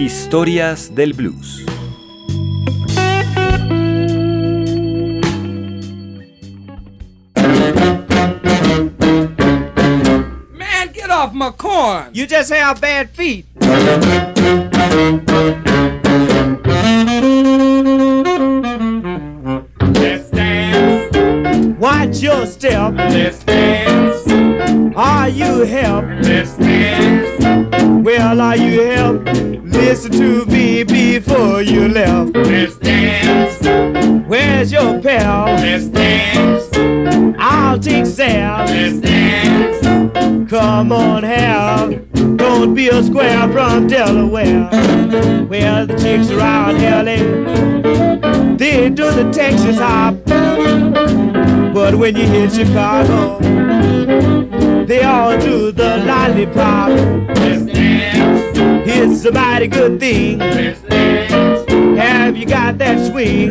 Historias del Blues. Man, get off my corn! You just have bad feet. Let's dance, Watch your step. let's when you hit Chicago, they all do the lollipop. It's a mighty good thing. Have you got that swing?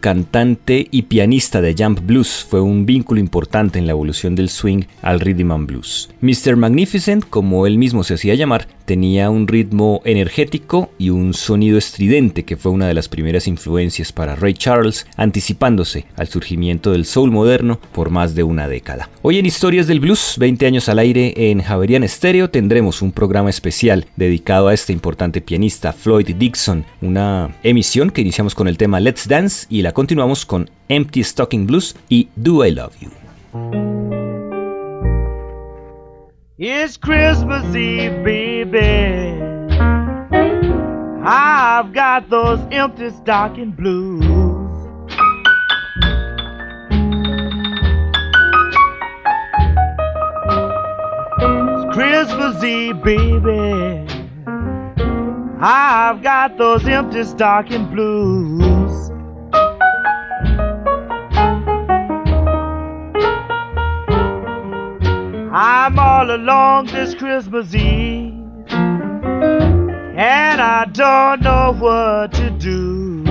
Cantante y pianista de jump blues, fue un vínculo importante en la evolución del swing al rhythm and blues. Mr. Magnificent, como él mismo se hacía llamar, tenía un ritmo energético y un sonido estridente que fue una de las primeras influencias para Ray Charles, anticipándose al surgimiento del soul moderno por más de una década. Hoy en Historias del Blues, 20 años al aire en Javerian Stereo, tendremos un programa especial dedicado a este importante pianista Floyd Dixon, una emisión que iniciamos con el tema Let's Dance y la continuamos con Empty Stocking Blues y Do I Love You. It's Christmas Eve, baby. I've got those empty stocking blues. It's Christmas Eve, baby. I've got those empty stocking blues. I'm all alone this Christmas Eve, and I don't know what to do.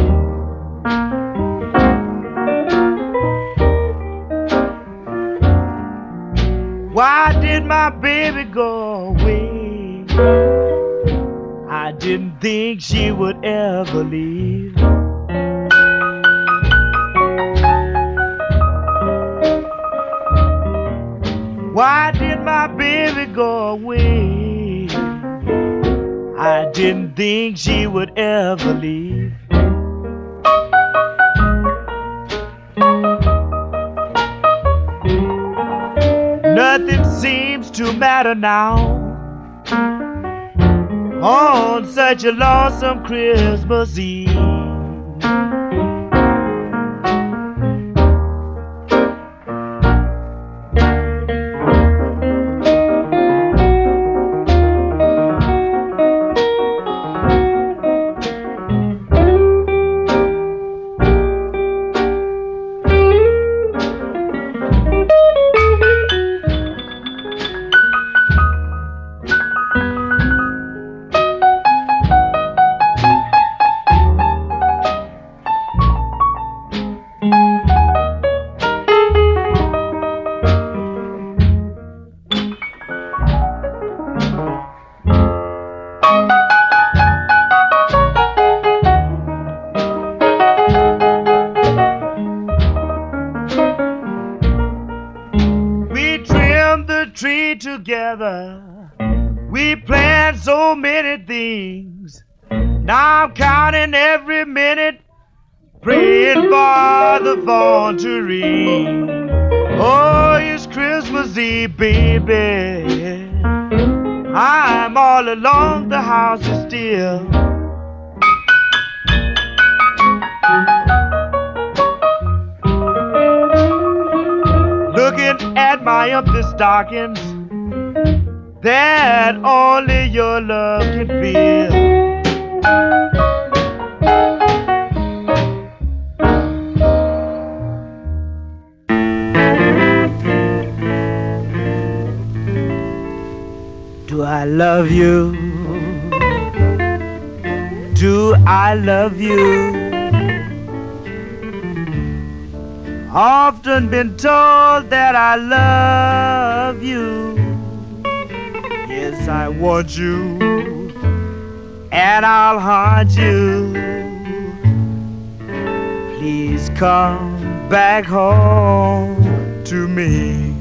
Why did my baby go away? I didn't think she would ever leave. Why did my baby go away? I didn't think she would ever leave. Nothing seems to matter now. On such a lonesome Christmas Eve. Stockings that only your love can fill. Do I love you? Do I love you? Often been come back home to me.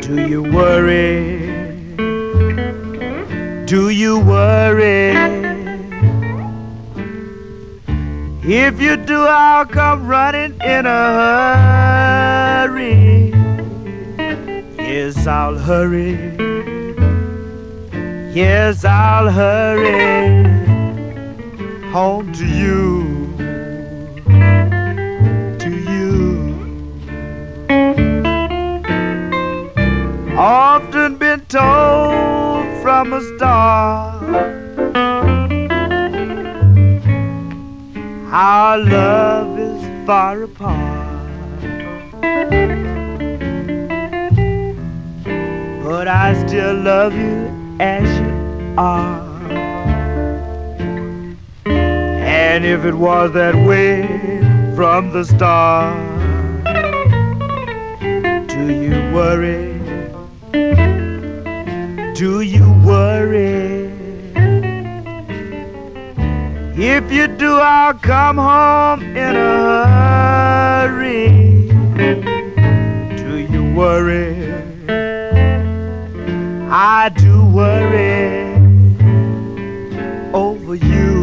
Do you worry? Do you worry? If you do, I'll come running in a hurry. Yes, I'll hurry. Yes, I'll hurry home to you. Often been told from a star our love is far apart. But I still love you as you are. And if it was that way from the start, do you worry? Do you worry? If you do, I'll come home in a hurry. Do you worry? I do worry over you.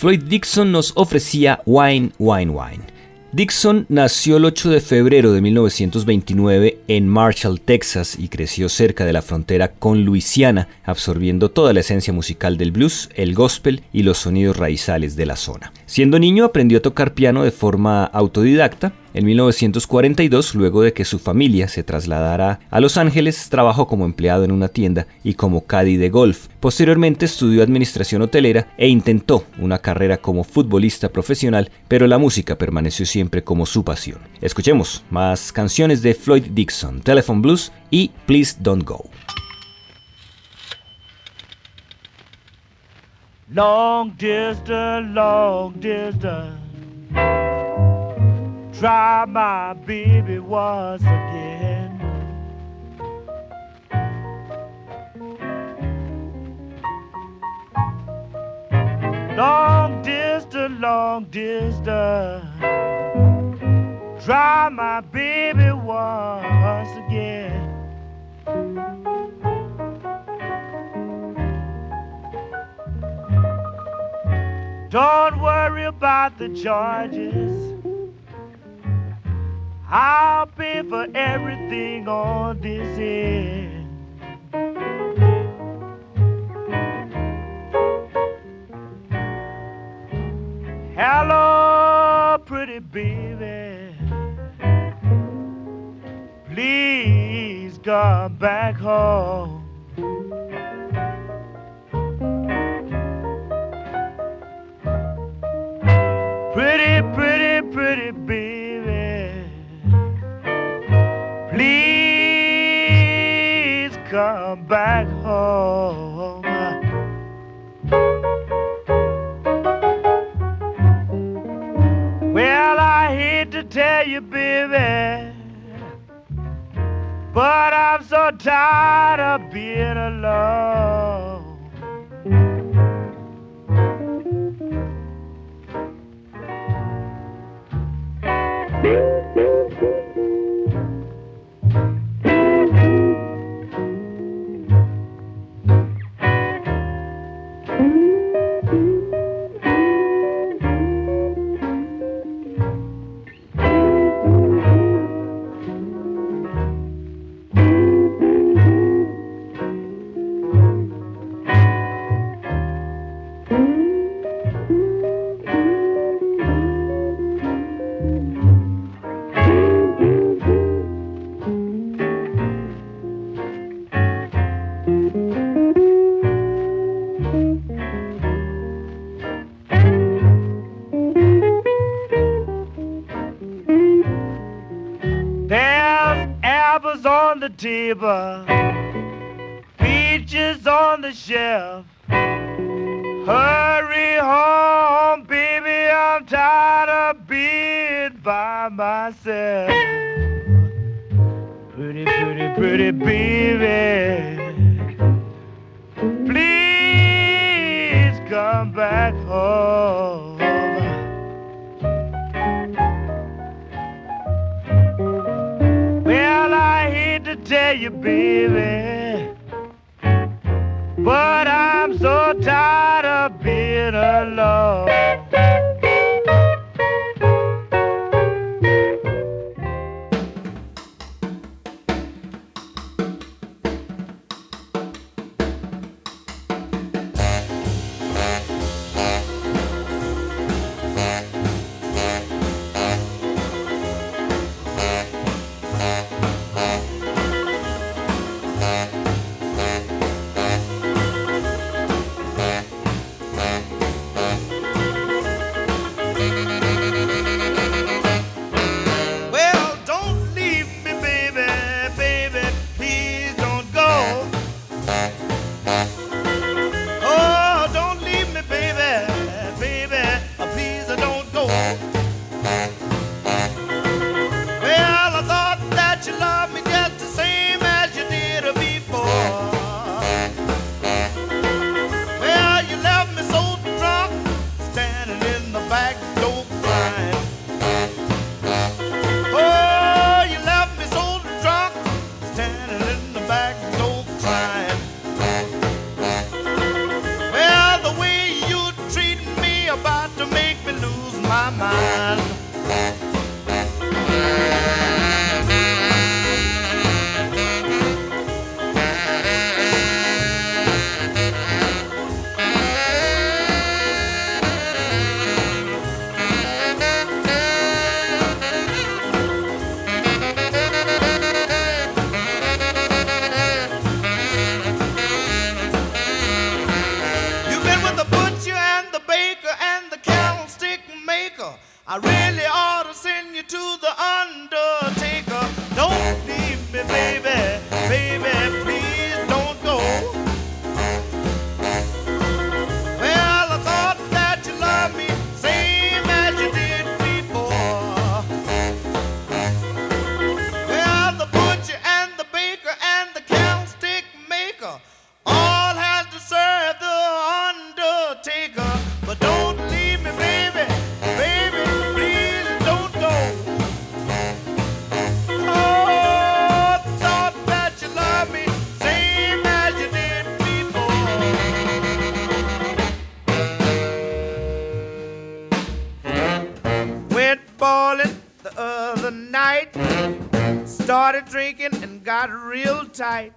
Floyd Dixon nos ofrecía Wine, Wine, Wine. Dixon nació el 8 de febrero de 1929 en Marshall, Texas, y creció cerca de la frontera con Luisiana, absorbiendo toda la esencia musical del blues, el gospel y los sonidos raizales de la zona. Siendo niño aprendió a tocar piano de forma autodidacta. En 1942, luego de que su familia se trasladara a Los Ángeles, trabajó como empleado en una tienda y como caddy de golf. Posteriormente estudió administración hotelera e intentó una carrera como futbolista profesional, pero la música permaneció siempre como su pasión. Escuchemos más canciones de Floyd Dixon, Telephone Blues y Please Don't Go. Long distance, long distance. Try my baby once again. Long distance, long distance. Try my baby once again. Don't worry about the charges. I'll pay for everything on this end. Hello, pretty baby. Please come back home. Baby, but I'm so tired of being alone. Baby, please come back home. Well, I hate to tell you, baby, real tight.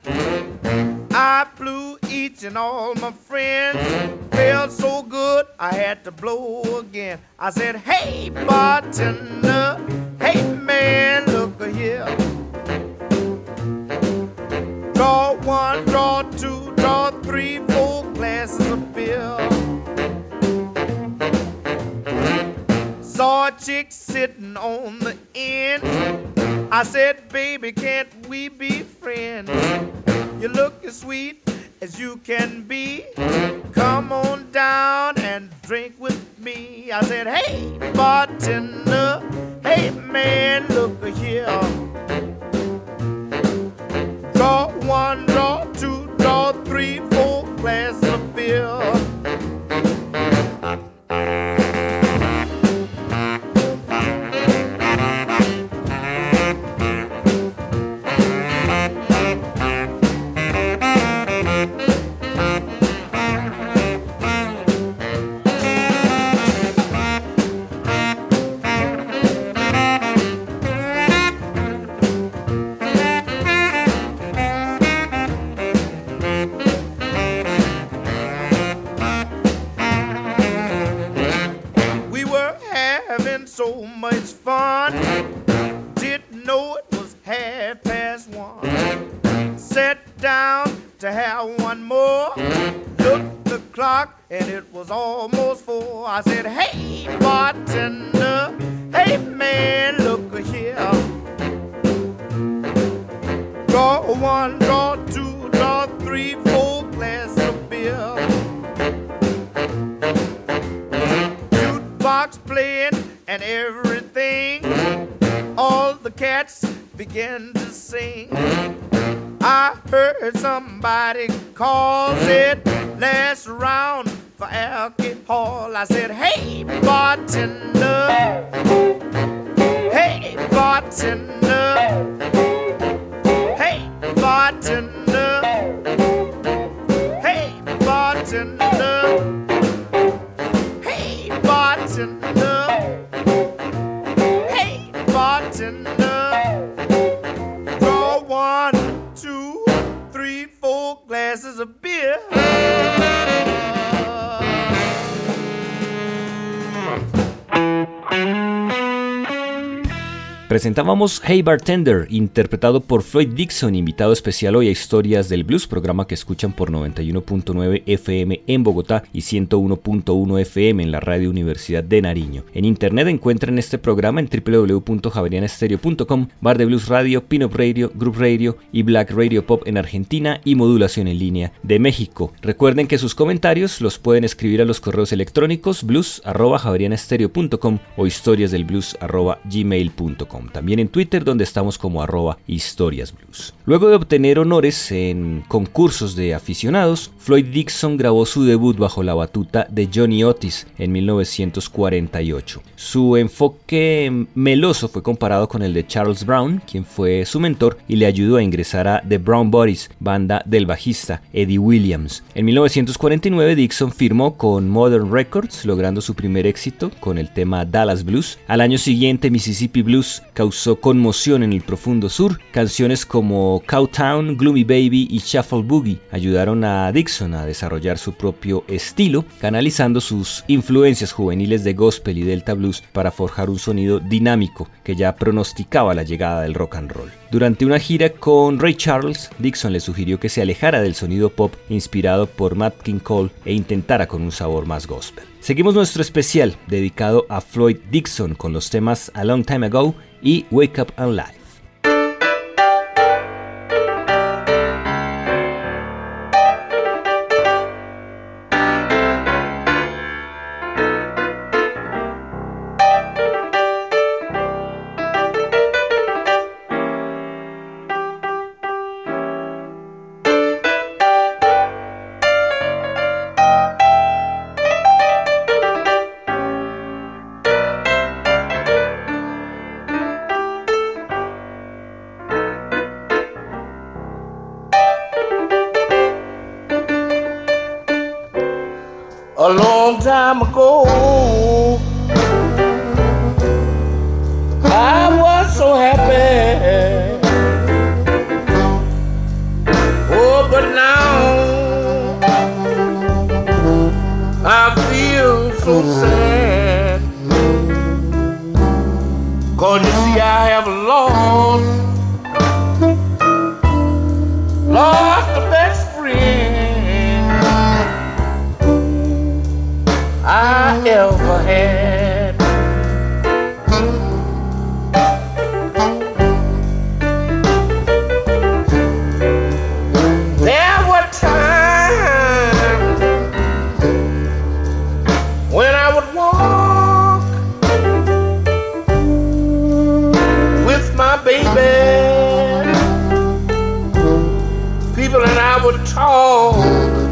Baby, can't we be friends? You look as sweet as you can be. Come on down and drink with me. I said, hey, bartender, hey man, look here. Draw one, draw two, draw three, four glasses of beer. Presentábamos Hey Bartender, interpretado por Floyd Dixon, invitado especial hoy a Historias del Blues, programa que escuchan por 91.9 FM en Bogotá y 101.1 FM en la Radio Universidad de Nariño. En internet encuentran este programa en www.javerianestereo.com, Bar de Blues Radio, Pinup Radio, Group Radio y Black Radio Pop en Argentina y Modulación en línea de México. Recuerden que sus comentarios los pueden escribir a los correos electrónicos blues.javerianestereo.com o historiasdelblues.gmail.com. También en Twitter donde estamos como arroba historiasblues. Luego de obtener honores en concursos de aficionados, Floyd Dixon grabó su debut bajo la batuta de Johnny Otis en 1948. Su enfoque meloso fue comparado con el de Charles Brown, quien fue su mentor y le ayudó a ingresar a The Brown Bodies, banda del bajista Eddie Williams. En 1949 Dixon firmó con Modern Records, logrando su primer éxito con el tema Dallas Blues. Al año siguiente Mississippi Blues causó conmoción en el profundo sur. Canciones como Cowtown, Gloomy Baby y Shuffle Boogie ayudaron a Dixon a desarrollar su propio estilo, canalizando sus influencias juveniles de gospel y delta blues para forjar un sonido dinámico que ya pronosticaba la llegada del rock and roll. Durante una gira con Ray Charles, Dixon le sugirió que se alejara del sonido pop inspirado por Matt King Cole e intentara con un sabor más gospel. Seguimos nuestro especial dedicado a Floyd Dixon con los temas A Long Time Ago y Wake Up and Live. Baby. People and I would talk.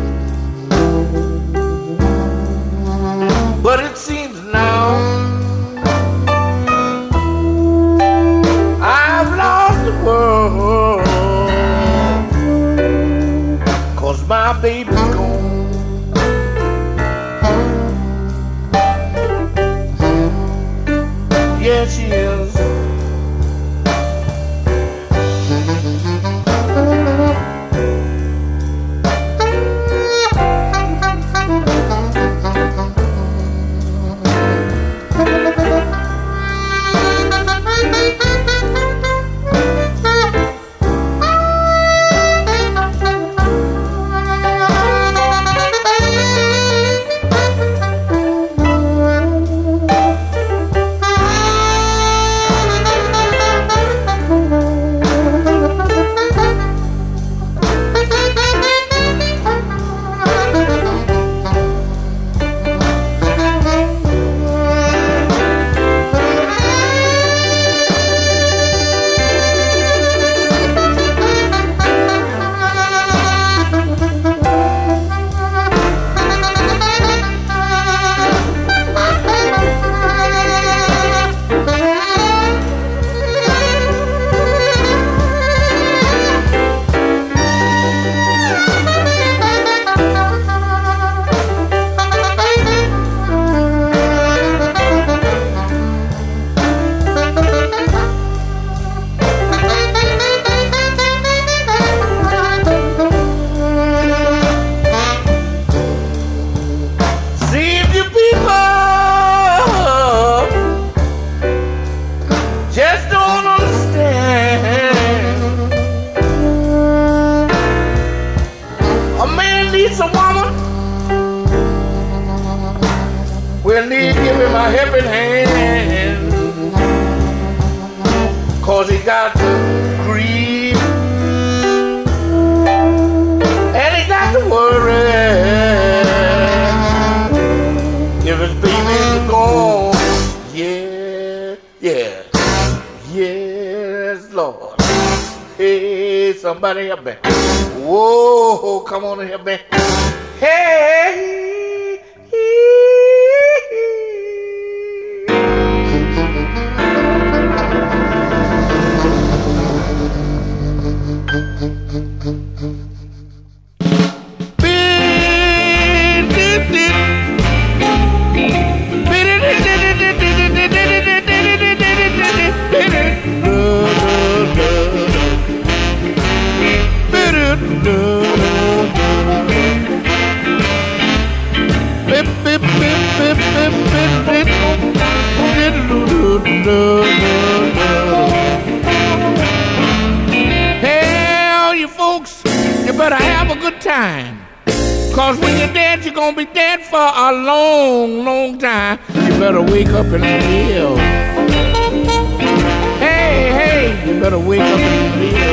Hey, hey, you better wake up and live.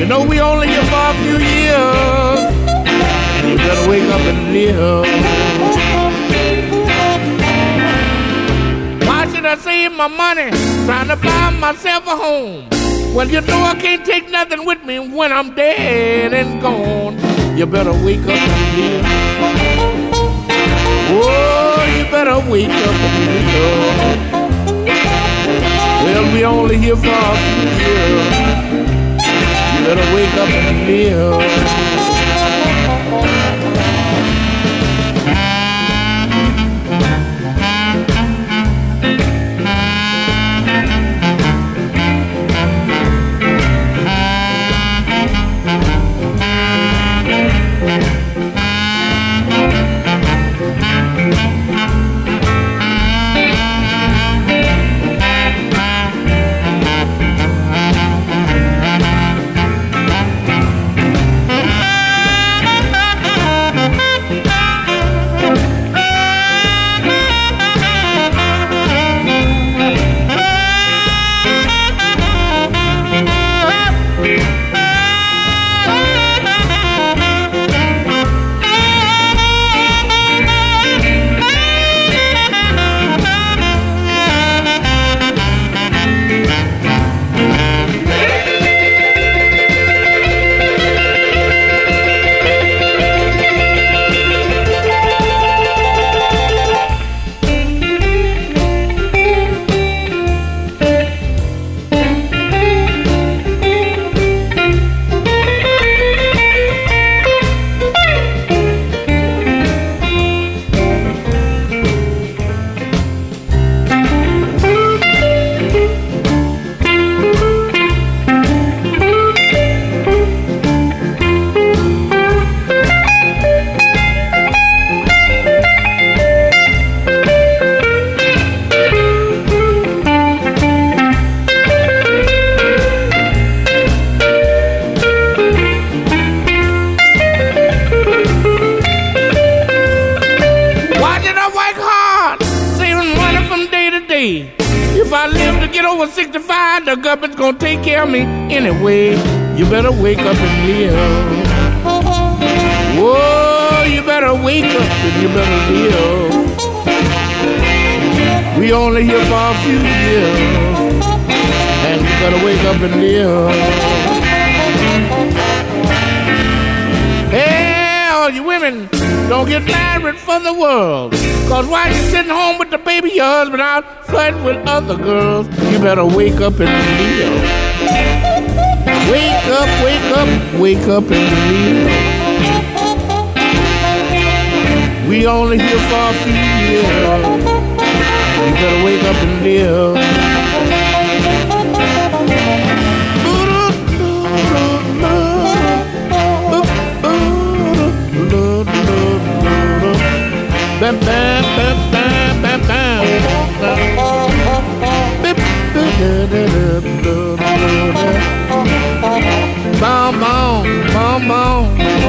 You know we only here for a few years. And you better wake up and live. Why should I save my money trying to buy myself a home? Well, you know I can't take nothing with me when I'm dead and gone. You better wake up and live. You better wake up and live. Well, we only here for a few years. You better wake up and live. Girls, you better wake up and live. Wake up, wake up, wake up and live. We only here for a few years. You better wake up and live. Bam, bam, bam, bam, mão.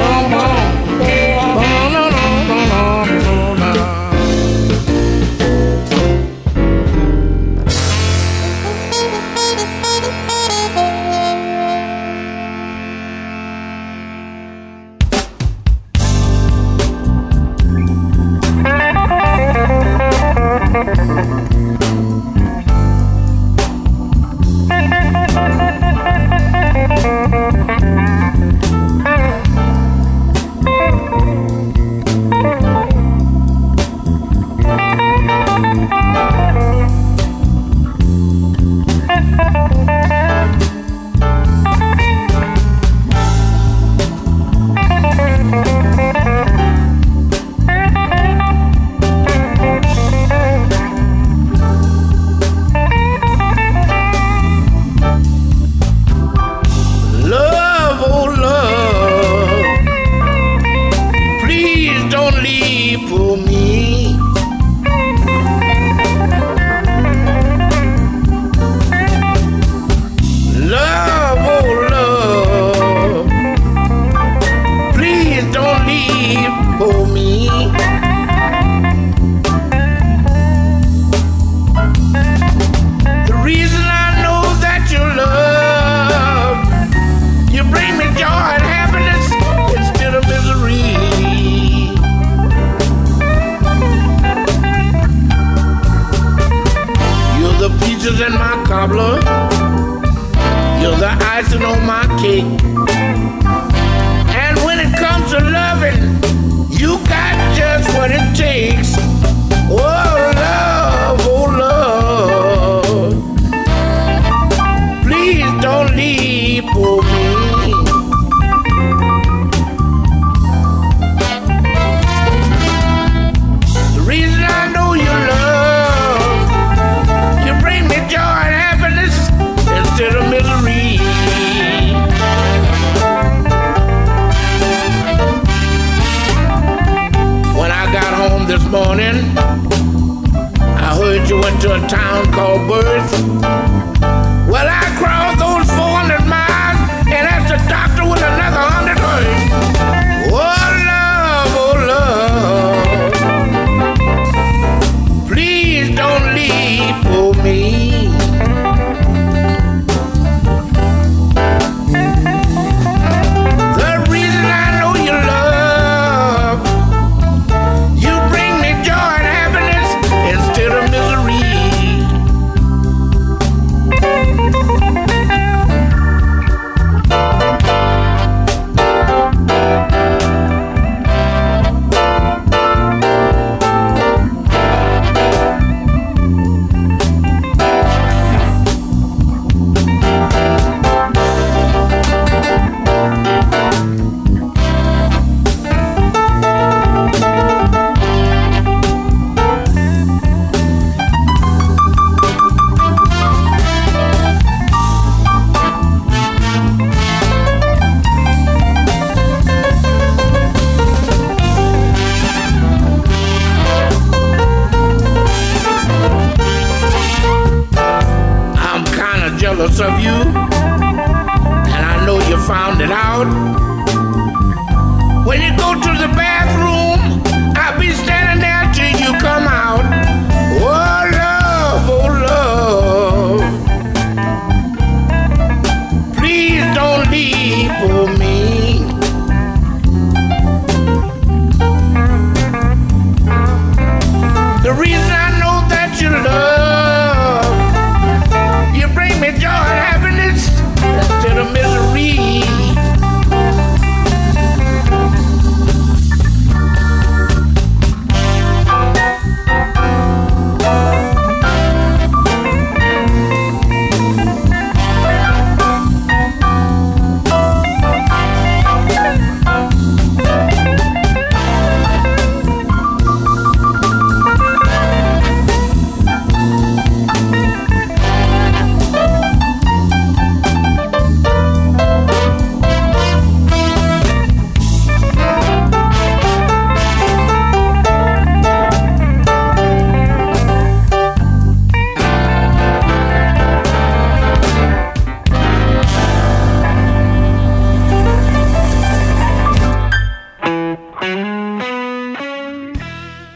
Cobbler. You're the icing on my cake. Town called Birth.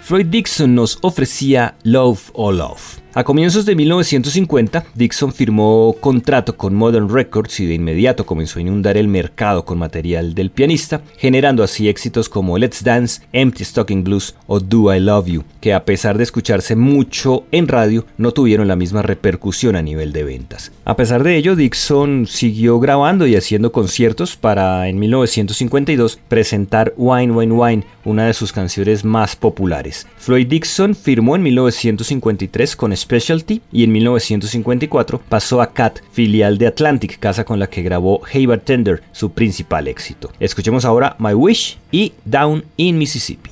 Floyd Dixon nos ofrecía Love or Love. A comienzos de 1950, Dixon firmó contrato con Modern Records y de inmediato comenzó a inundar el mercado con material del pianista, generando así éxitos como Let's Dance, Empty Stocking Blues o Do I Love You, que a pesar de escucharse mucho en radio, no tuvieron la misma repercusión a nivel de ventas. A pesar de ello, Dixon siguió grabando y haciendo conciertos para en 1952 presentar Wine Wine Wine, una de sus canciones más populares. Floyd Dixon firmó en 1953 con Specialty y en 1954 pasó a Cat, filial de Atlantic, casa con la que grabó Hey Bartender, su principal éxito. Escuchemos ahora My Wish y Down in Mississippi.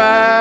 Awakened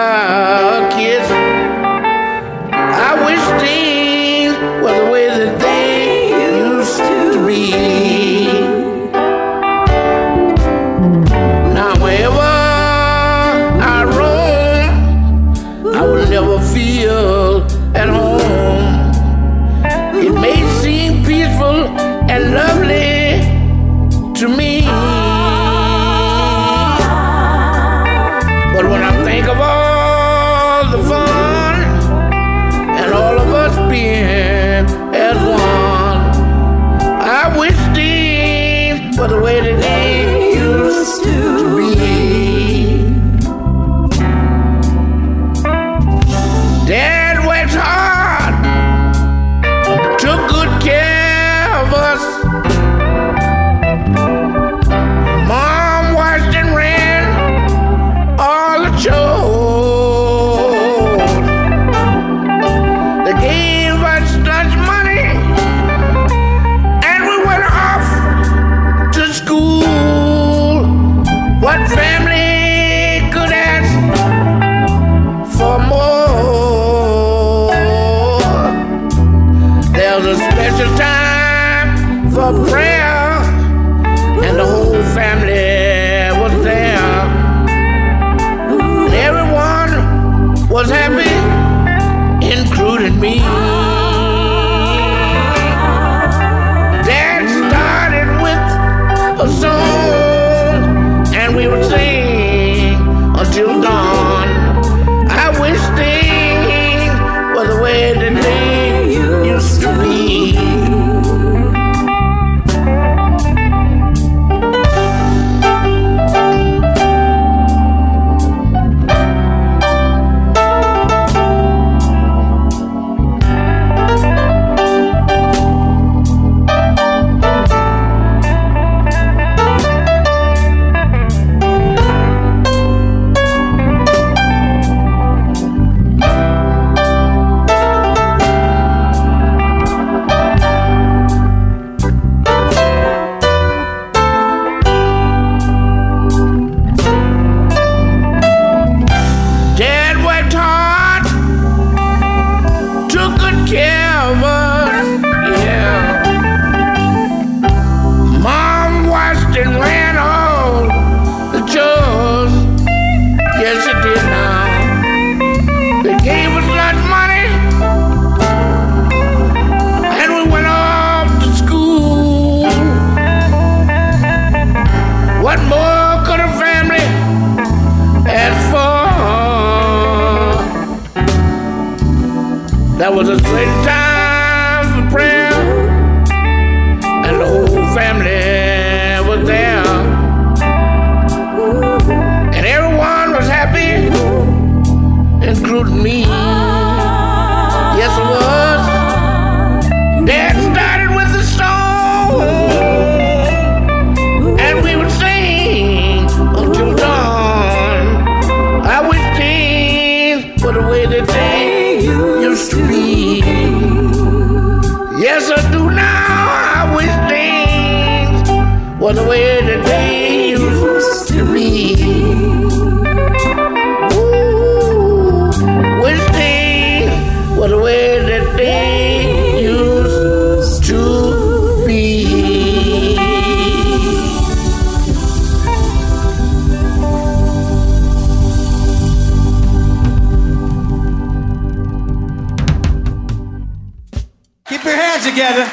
together.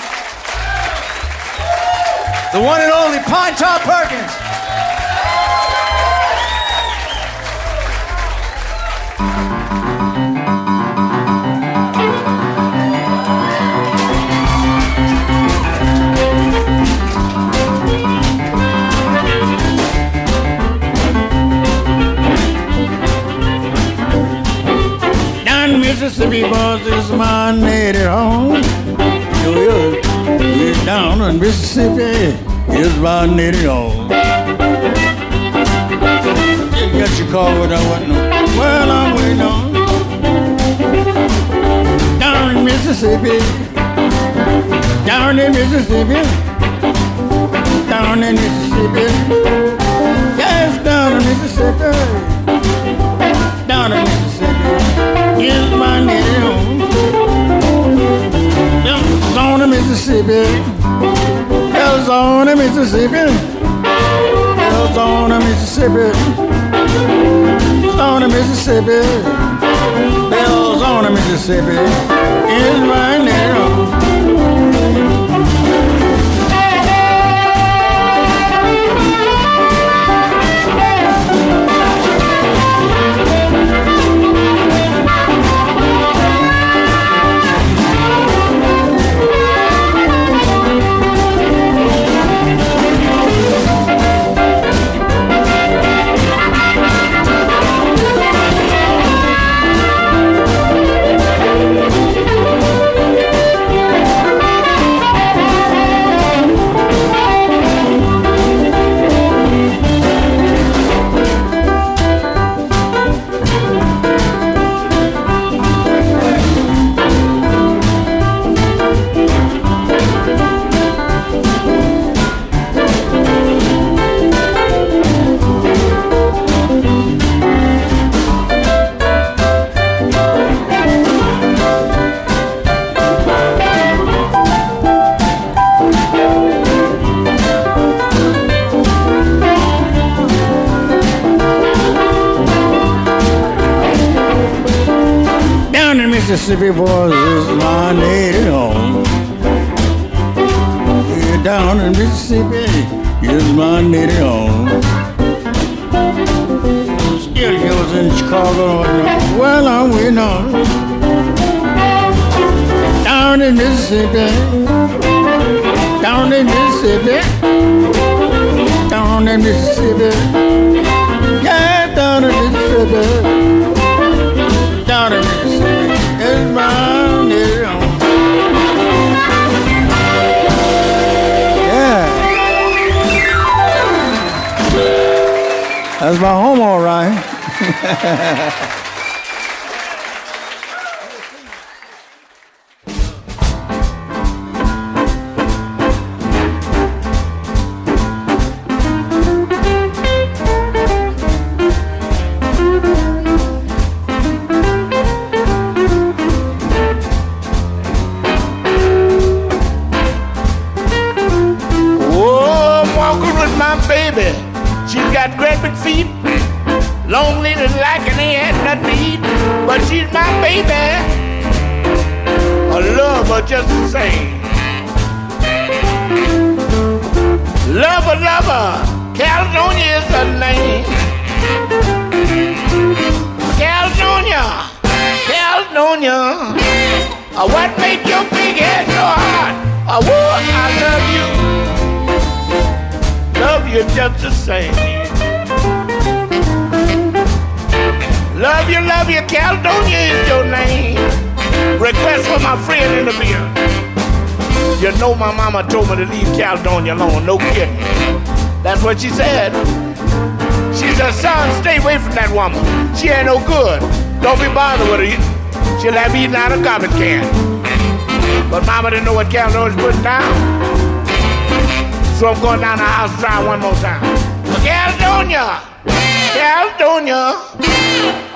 The one and only Pinetop Perkins. Mississippi, boys, is my native home we're, down in Mississippi is my native home. Just got your call without what no. Well, I'm waiting on. Down in Mississippi. Down in Mississippi. Down in Mississippi. Yes, down in Mississippi. Down in Mississippi is my native home. Mississippi, Arizona, Mississippi, Arizona, Mississippi, Arizona, Mississippi, Arizona, Mississippi, is my name. Mama told me to leave Caledonia alone, no kidding. That's what she said. She said, son, stay away from that woman. She ain't no good. Don't be bothered with her. She'll have eaten out of garbage can. But mama didn't know what Caledonia's putting down. So I'm going down the house to try one more time. Caledonia! Caledonia!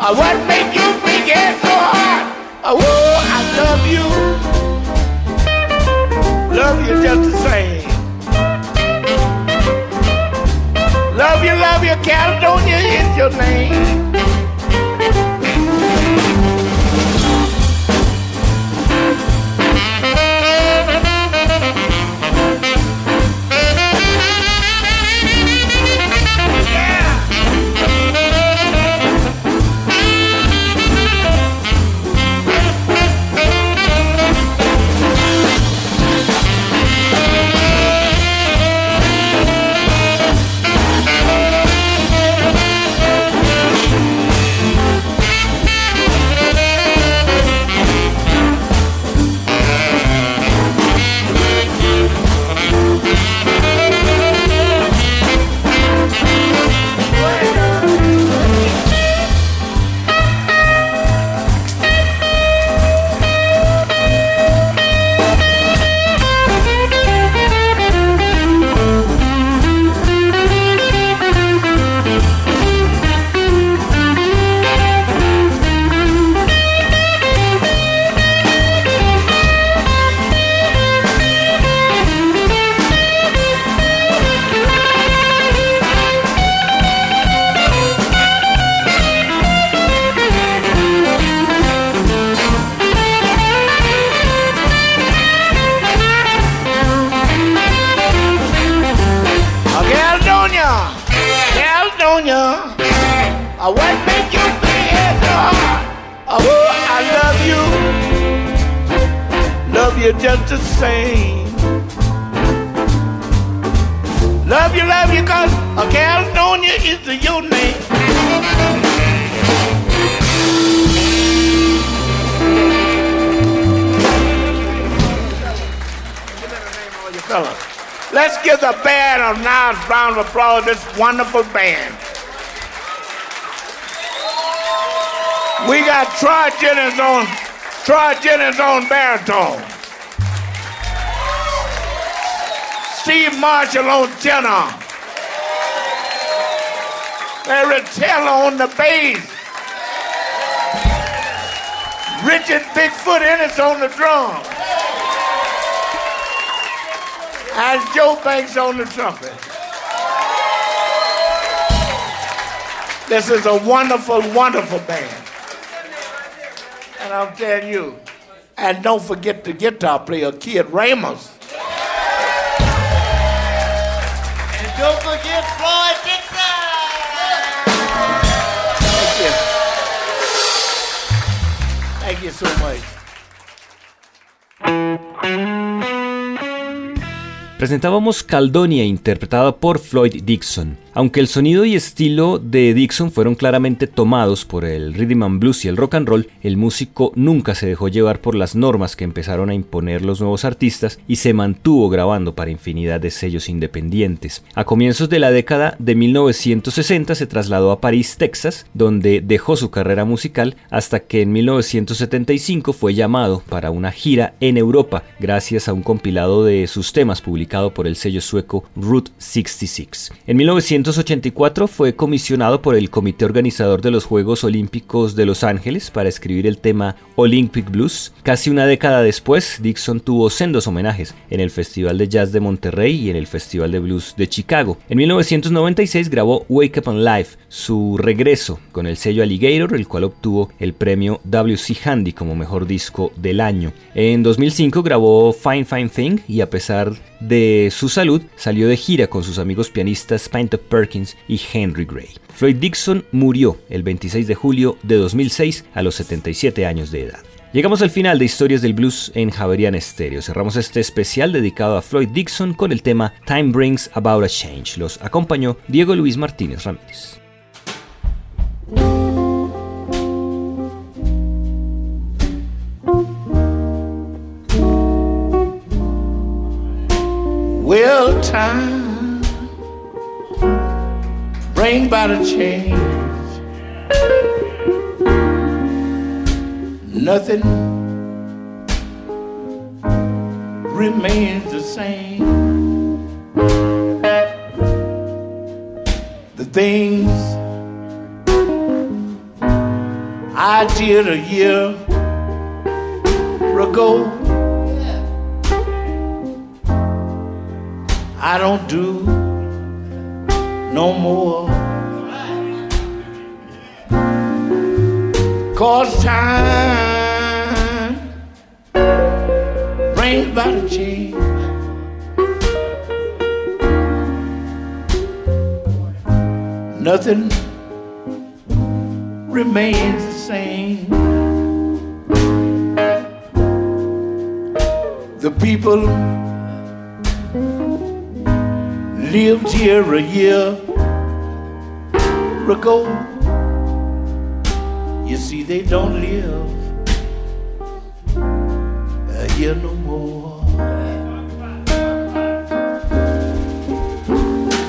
Uh, what make you big head so hard? Woo, I love you. Love you just the same. Love you, love you, Caledonia is your name. Fellas. Let's give the band a nice round of applause, this wonderful band. We got Troy Jennings on, Troy Jennings on baritone. Steve Marshall on tenor. Larry Taylor on the bass. Richard Bigfoot Innes on the drum. And Joe Banks on the trumpet. This is a wonderful, wonderful band. And I'm telling you, and don't forget the guitar player, Kid Ramos. And don't forget Floyd Dixon. Thank you. Thank you so much. Presentábamos Caldonia interpretada por Floyd Dixon. Aunque el sonido y estilo de Dixon fueron claramente tomados por el rhythm and blues y el rock and roll, el músico nunca se dejó llevar por las normas que empezaron a imponer los nuevos artistas y se mantuvo grabando para infinidad de sellos independientes. A comienzos de la década de 1960 se trasladó a París, Texas, donde dejó su carrera musical hasta que en 1975 fue llamado para una gira en Europa gracias a un compilado de sus temas publicado por el sello sueco Route 66. En 1984 fue comisionado por el comité organizador de los Juegos Olímpicos de Los Ángeles para escribir el tema Olympic Blues. Casi una década después, Dixon tuvo sendos homenajes en el Festival de Jazz de Monterrey y en el Festival de Blues de Chicago. En 1996 grabó Wake Up and Live, su regreso con el sello Alligator, el cual obtuvo el premio WC Handy como mejor disco del año. En 2005 grabó Fine Fine Thing y a pesar de su salud salió de gira con sus amigos pianistas Pinto Perkins y Henry Gray. Floyd Dixon murió el 26 de julio de 2006 a los 77 años de edad. Llegamos al final de Historias del Blues en Javerian Stereo. Cerramos este especial dedicado a Floyd Dixon con el tema Time Brings About a Change. Los acompañó Diego Luis Martínez Ramírez. Time bring about a change. Nothing remains the same. The things I did a year ago. I don't do no more. Cause time brings about a change. Nothing remains the same. The people lived here a year ago. You see, they don't live uh, here no more.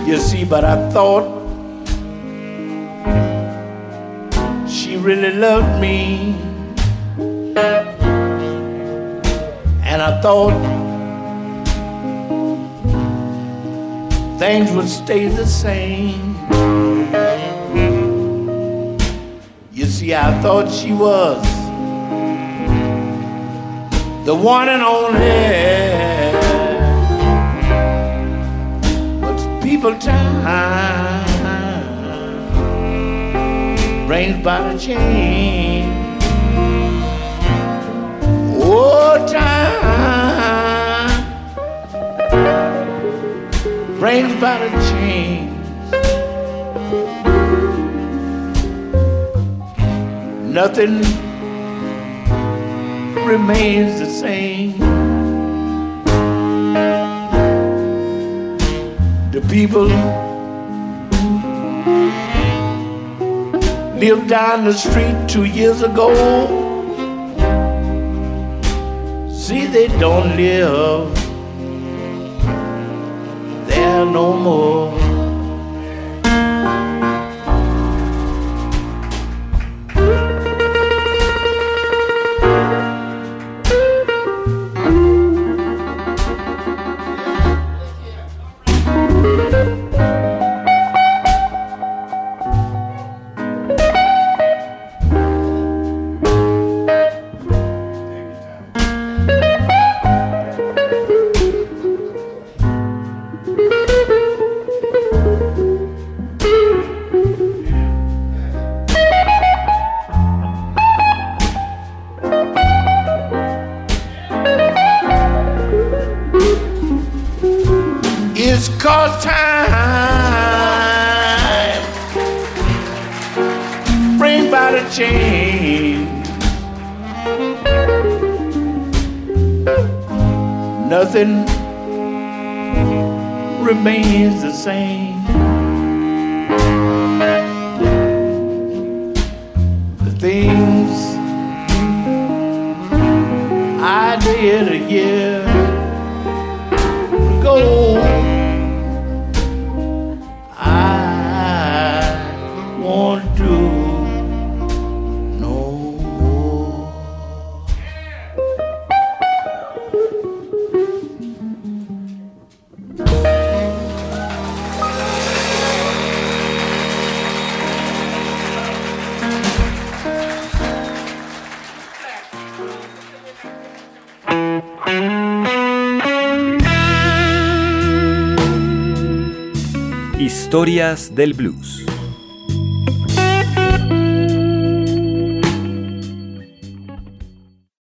You see, but I thought she really loved me. And I thought things would stay the same. You see, I thought she was the one and only. But people time brings about a change. Oh, time brings about a change. Nothing remains the same. The people lived down the street two years ago. See, they don't live no more. Del Blues.